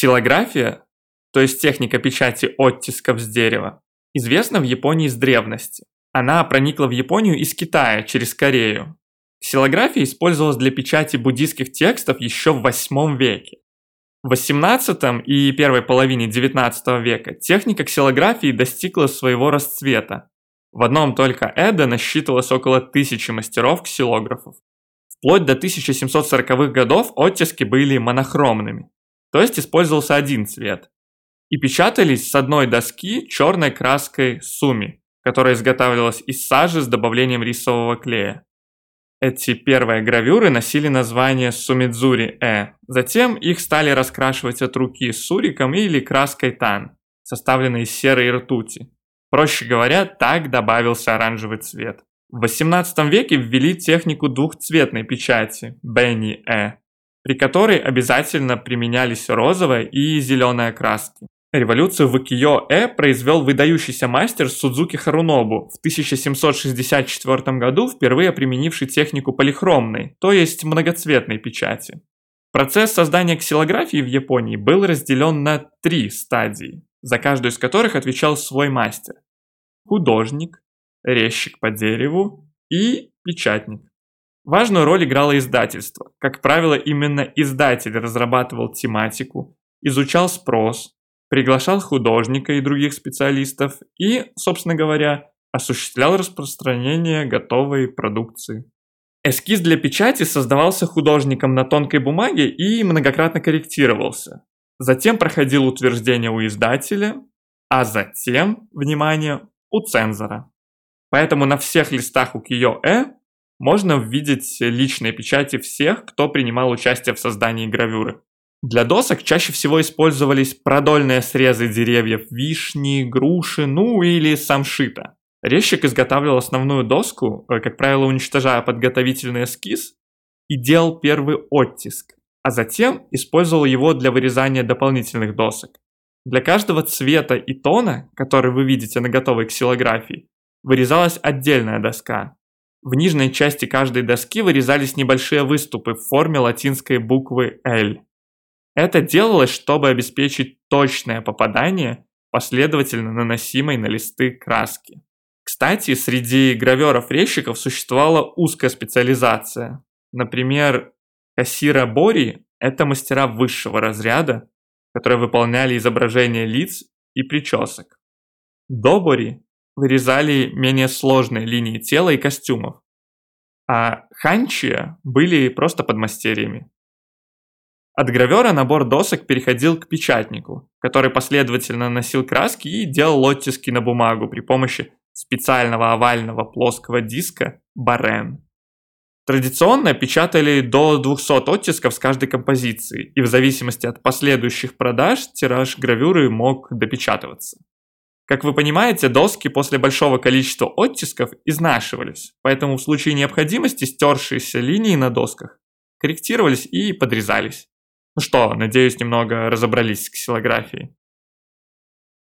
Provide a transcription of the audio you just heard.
Ксилография, то есть техника печати оттисков с дерева, известна в Японии с древности. Она проникла в Японию из Китая через Корею. Ксилография использовалась для печати буддийских текстов еще в 8 веке. В 18 и первой половине 19 века техника ксилографии достигла своего расцвета. В одном только Эда насчитывалось около тысячи мастеров-ксилографов. Вплоть до 1740-х годов оттиски были монохромными, то есть использовался один цвет. И печатались с одной доски черной краской суми, которая изготавливалась из сажи с добавлением рисового клея. Эти первые гравюры носили название Сумидзури-э. Затем их стали раскрашивать от руки суриком или краской тан, составленной из серой и ртути. Проще говоря, так добавился оранжевый цвет. В XVIII веке ввели технику двухцветной печати Бенни-э, при которой обязательно применялись розовая и зеленая краски. Революцию в укиё-э произвел выдающийся мастер Судзуки Харунобу в 1764 году, впервые применивший технику полихромной, то есть многоцветной печати. Процесс создания ксилографии в Японии был разделен на три стадии, за каждую из которых отвечал свой мастер. Художник, резчик по дереву и печатник. Важную роль играло издательство. Как правило, именно издатель разрабатывал тематику, изучал спрос, приглашал художника и других специалистов и, собственно говоря, осуществлял распространение готовой продукции. Эскиз для печати создавался художником на тонкой бумаге и многократно корректировался. Затем проходил утверждение у издателя, а затем, внимание, у цензора. Поэтому на всех листах у Кио-э можно видеть личные печати всех, кто принимал участие в создании гравюры. Для досок чаще всего использовались продольные срезы деревьев вишни, груши, ну или самшита. Резчик изготавливал основную доску, э, как правило, уничтожая подготовительный эскиз, и делал первый оттиск, а затем использовал его для вырезания дополнительных досок. Для каждого цвета и тона, который вы видите на готовой ксилографии, вырезалась отдельная доска. В нижней части каждой доски вырезались небольшие выступы в форме латинской буквы L. Это делалось, чтобы обеспечить точное попадание последовательно наносимой на листы краски. Кстати, среди граверов-резчиков существовала узкая специализация. Например, кассира Бори – это мастера высшего разряда, которые выполняли изображения лиц и причесок. Добори вырезали менее сложные линии тела и костюмов, а ханчия были просто подмастерьями. От гравера набор досок переходил к печатнику, который последовательно наносил краски и делал оттиски на бумагу при помощи специального овального плоского диска барен. Традиционно печатали до 200 оттисков с каждой композиции, и в зависимости от последующих продаж тираж гравюры мог допечатываться. Как вы понимаете, доски после большого количества оттисков изнашивались, поэтому в случае необходимости стершиеся линии на досках корректировались и подрезались. Ну что, надеюсь, немного разобрались с ксилографией.